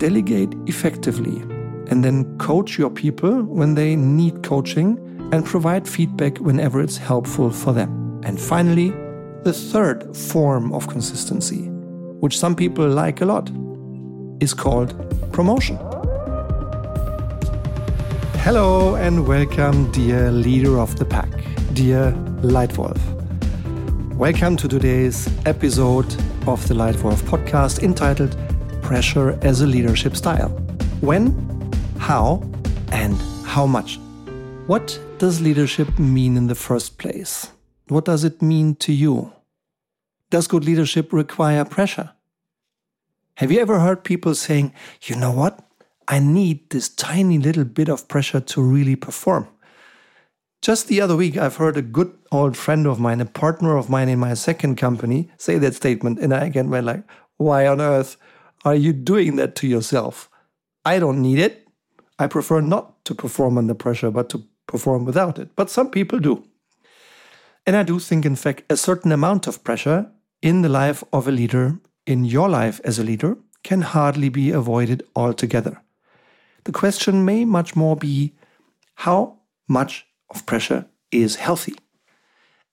delegate effectively and then coach your people when they need coaching and provide feedback whenever it's helpful for them. And finally, the third form of consistency, which some people like a lot, is called promotion. Hello and welcome, dear leader of the pack, dear Lightwolf. Welcome to today's episode of the Lightwolf podcast entitled Pressure as a Leadership Style. When, how, and how much. What does leadership mean in the first place? What does it mean to you? Does good leadership require pressure? Have you ever heard people saying, you know what? I need this tiny little bit of pressure to really perform. Just the other week, I've heard a good old friend of mine, a partner of mine in my second company, say that statement. And I again went like, why on earth are you doing that to yourself? I don't need it. I prefer not to perform under pressure, but to perform without it. But some people do. And I do think, in fact, a certain amount of pressure in the life of a leader, in your life as a leader, can hardly be avoided altogether. The question may much more be how much of pressure is healthy?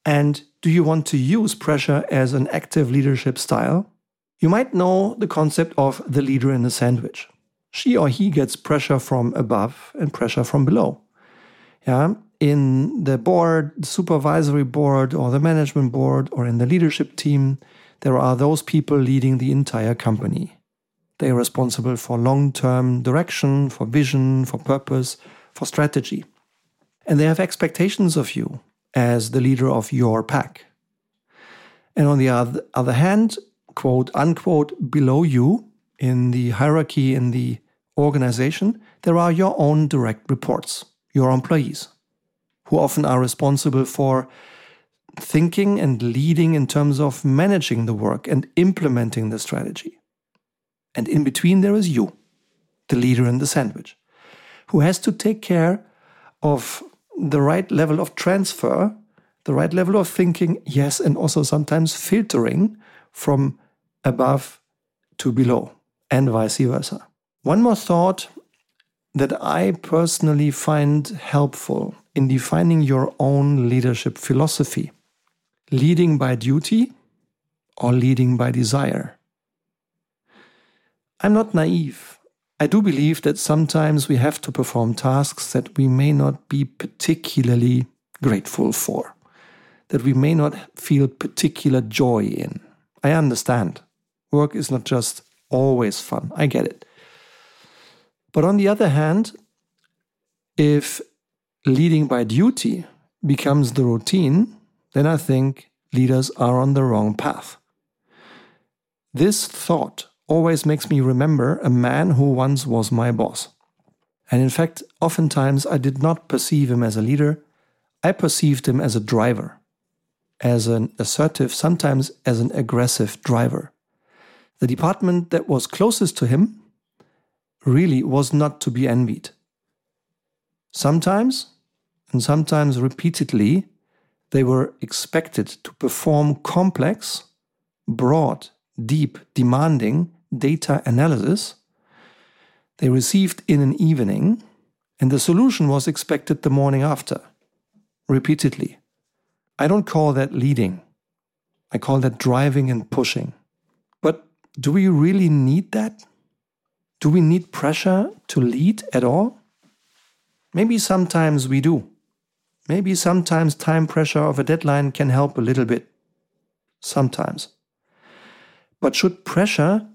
And do you want to use pressure as an active leadership style? You might know the concept of the leader in a sandwich. She or he gets pressure from above and pressure from below. Yeah, in the board, the supervisory board, or the management board, or in the leadership team, there are those people leading the entire company. They are responsible for long term direction, for vision, for purpose, for strategy. And they have expectations of you as the leader of your pack. And on the other hand, quote unquote, below you in the hierarchy in the organization, there are your own direct reports, your employees, who often are responsible for thinking and leading in terms of managing the work and implementing the strategy. And in between, there is you, the leader in the sandwich, who has to take care of the right level of transfer, the right level of thinking, yes, and also sometimes filtering from above to below, and vice versa. One more thought that I personally find helpful in defining your own leadership philosophy leading by duty or leading by desire. I'm not naive. I do believe that sometimes we have to perform tasks that we may not be particularly grateful for, that we may not feel particular joy in. I understand. Work is not just always fun. I get it. But on the other hand, if leading by duty becomes the routine, then I think leaders are on the wrong path. This thought always makes me remember a man who once was my boss. And in fact, oftentimes I did not perceive him as a leader, I perceived him as a driver, as an assertive, sometimes as an aggressive driver. The department that was closest to him really was not to be envied. Sometimes, and sometimes repeatedly, they were expected to perform complex, broad, deep, demanding, data analysis they received in an evening, and the solution was expected the morning after, repeatedly. I don't call that leading. I call that driving and pushing. Do we really need that? Do we need pressure to lead at all? Maybe sometimes we do. Maybe sometimes time pressure of a deadline can help a little bit. Sometimes. But should pressure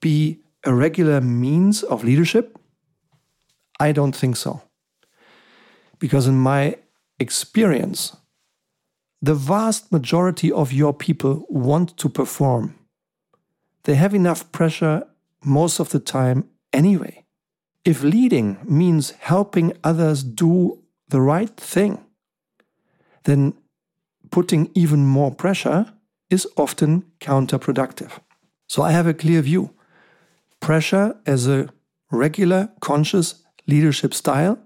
be a regular means of leadership? I don't think so. Because in my experience, the vast majority of your people want to perform. They have enough pressure most of the time anyway. If leading means helping others do the right thing, then putting even more pressure is often counterproductive. So I have a clear view pressure as a regular, conscious leadership style?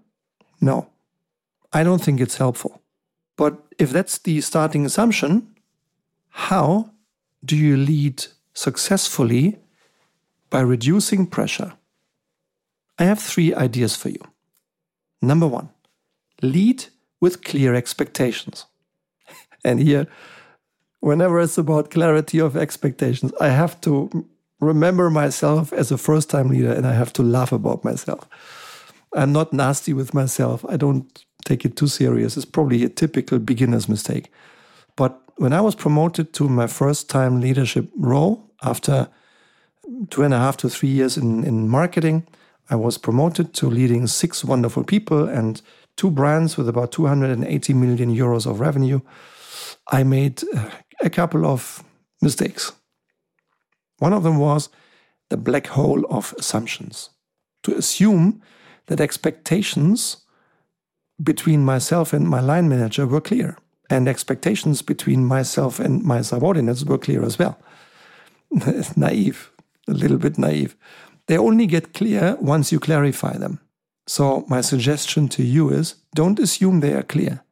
No, I don't think it's helpful. But if that's the starting assumption, how do you lead successfully by reducing pressure, I have three ideas for you. Number one, lead with clear expectations. and here, whenever it's about clarity of expectations, I have to remember myself as a first time leader and I have to laugh about myself. I'm not nasty with myself. I don't take it too serious. It's probably a typical beginner's mistake. When I was promoted to my first time leadership role after two and a half to three years in, in marketing, I was promoted to leading six wonderful people and two brands with about 280 million euros of revenue. I made uh, a couple of mistakes. One of them was the black hole of assumptions. To assume that expectations between myself and my line manager were clear, and expectations between myself and my subordinates were clear as well. naive, a little bit naive. They only get clear once you clarify them. So, my suggestion to you is don't assume they are clear.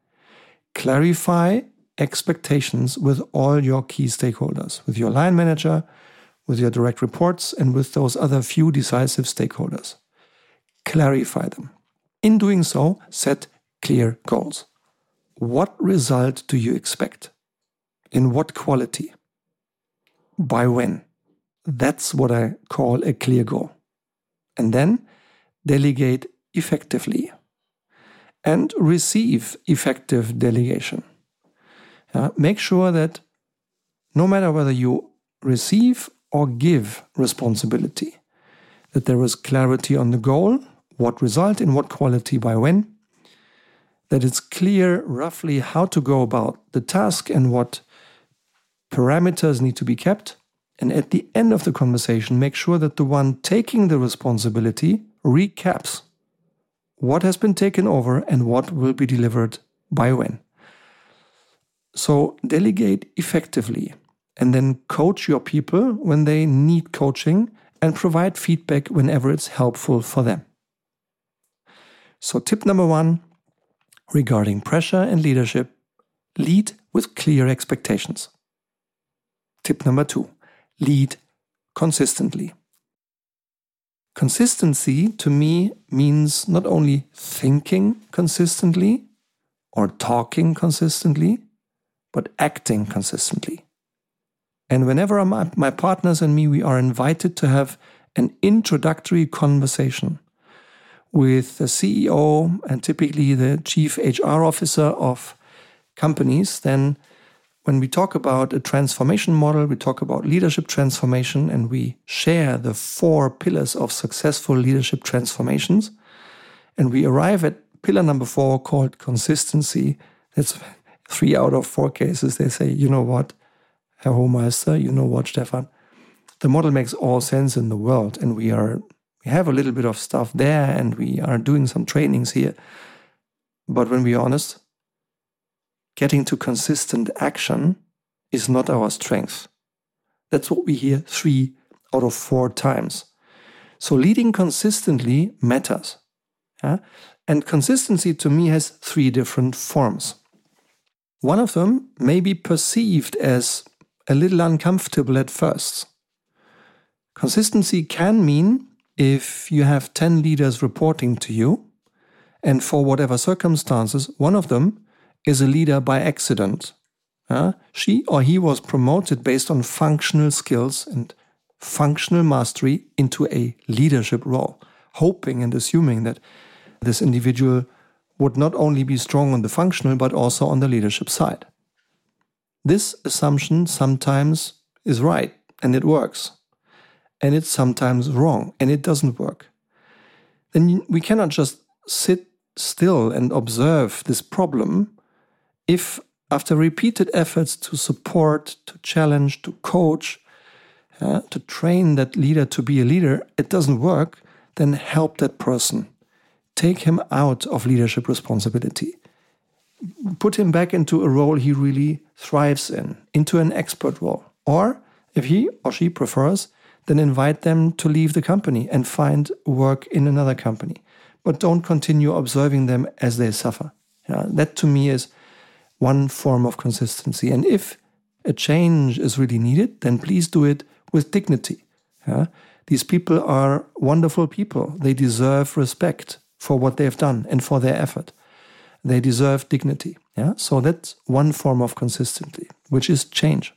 Clarify expectations with all your key stakeholders, with your line manager, with your direct reports, and with those other few decisive stakeholders. Clarify them. In doing so, set clear goals. What result do you expect? In what quality? By when? That's what I call a clear goal. And then delegate effectively and receive effective delegation. Uh, make sure that no matter whether you receive or give responsibility, that there is clarity on the goal, what result, in what quality, by when, that it's clear roughly how to go about the task and what parameters need to be kept. And at the end of the conversation, make sure that the one taking the responsibility recaps what has been taken over and what will be delivered by when. So delegate effectively and then coach your people when they need coaching and provide feedback whenever it's helpful for them. So, tip number one regarding pressure and leadership lead with clear expectations. Tip number two lead consistently. Consistency to me means not only thinking consistently or talking consistently, but acting consistently. And whenever my, my partners and me, we are invited to have an introductory conversation with the CEO and typically the chief HR officer of companies, then when we talk about a transformation model, we talk about leadership transformation, and we share the four pillars of successful leadership transformations. And we arrive at pillar number four called consistency. That's three out of four cases. They say, you know what, Herr Hohmeister, you know what, Stefan, the model makes all sense in the world, and we are we have a little bit of stuff there and we are doing some trainings here. But when we're honest, getting to consistent action is not our strength. That's what we hear three out of four times. So leading consistently matters. Yeah? And consistency to me has three different forms. One of them may be perceived as a little uncomfortable at first. Consistency can mean if you have 10 leaders reporting to you, and for whatever circumstances, one of them is a leader by accident. Uh, she or he was promoted based on functional skills and functional mastery into a leadership role, hoping and assuming that this individual would not only be strong on the functional but also on the leadership side. This assumption sometimes is right and it works and it's sometimes wrong and it doesn't work. Then we cannot just sit still and observe this problem if, after repeated efforts to support, to challenge, to coach, uh, to train that leader to be a leader, it doesn't work, then help that person. Take him out of leadership responsibility. Put him back into a role he really thrives in, into an expert role. Or, if he or she prefers, then invite them to leave the company and find work in another company. But don't continue observing them as they suffer. Yeah, that to me is one form of consistency. And if a change is really needed, then please do it with dignity. Yeah? These people are wonderful people. They deserve respect for what they've done and for their effort. They deserve dignity. Yeah? So that's one form of consistency, which is change.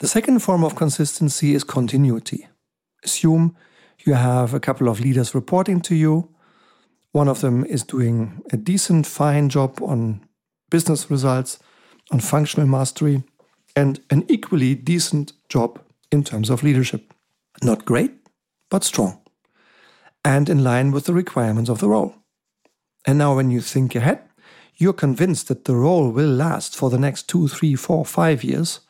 The second form of consistency is continuity. Assume you have a couple of leaders reporting to you. One of them is doing a decent, fine job on business results, on functional mastery, and an equally decent job in terms of leadership. Not great, but strong, and in line with the requirements of the role. And now, when you think ahead, you're convinced that the role will last for the next two, three, four, five years.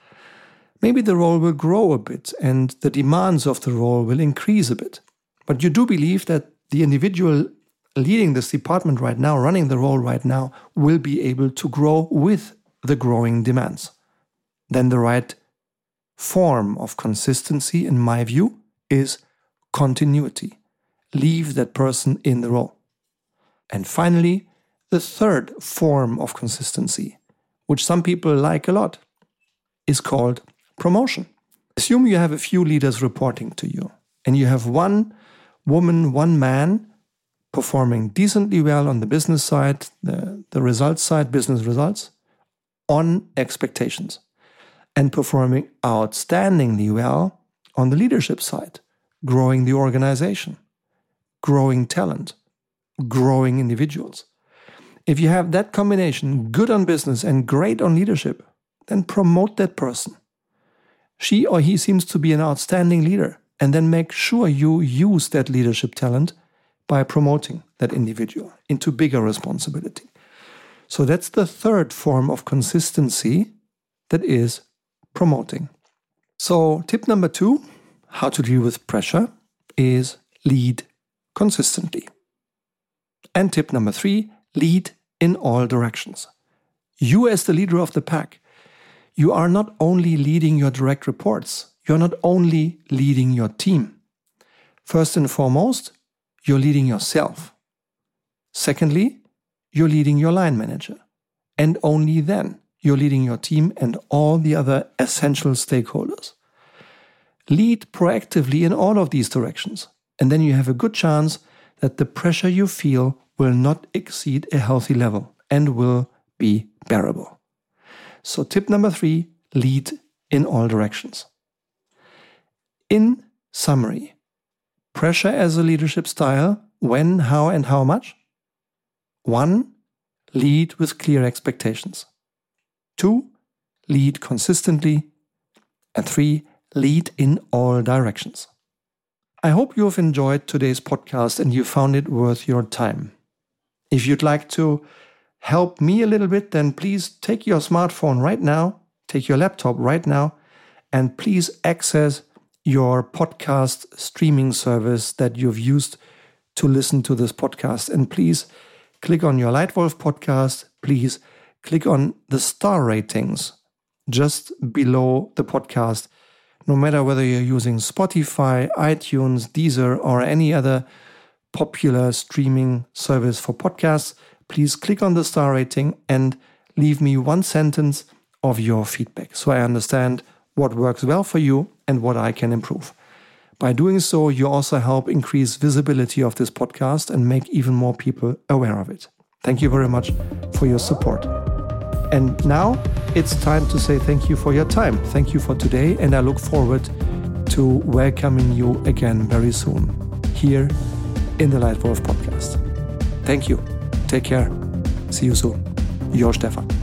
Maybe the role will grow a bit and the demands of the role will increase a bit. But you do believe that the individual leading this department right now, running the role right now, will be able to grow with the growing demands. Then the right form of consistency, in my view, is continuity. Leave that person in the role. And finally, the third form of consistency, which some people like a lot, is called promotion. Assume you have a few leaders reporting to you, and you have one woman, one man performing decently well on the business side, the, the results side, business results, on expectations and performing outstandingly well on the leadership side, growing the organization, growing talent, growing individuals. If you have that combination, good on business and great on leadership, then promote that person. She or he seems to be an outstanding leader, and then make sure you use that leadership talent by promoting that individual into bigger responsibility. So that's the third form of consistency that is promoting. So, tip number two how to deal with pressure is lead consistently. And tip number three lead in all directions. You, as the leader of the pack, you are not only leading your direct reports, you're not only leading your team. First and foremost, you're leading yourself. Secondly, you're leading your line manager. And only then you're leading your team and all the other essential stakeholders. Lead proactively in all of these directions, and then you have a good chance that the pressure you feel will not exceed a healthy level and will be bearable. So, tip number three lead in all directions. In summary, pressure as a leadership style when, how, and how much? One, lead with clear expectations. Two, lead consistently. And three, lead in all directions. I hope you have enjoyed today's podcast and you found it worth your time. If you'd like to help me a little bit, then please take your smartphone right now, take your laptop right now, and please access your podcast streaming service that you've used to listen to this podcast. And please click on your Lightwolf podcast. Please click on the star ratings just below the podcast. No matter whether you're using Spotify, iTunes, Deezer, or any other popular streaming service for podcasts, please click on the star rating and leave me one sentence of your feedback so I understand what works well for you and what I can improve. By doing so, you also help increase visibility of this podcast and make even more people aware of it. Thank you very much for your support. And now it's time to say thank you for your time. Thank you for today, and I look forward to welcoming you again very soon here in the Lightwolf podcast. Thank you. Take care. See you soon. Your Stefan.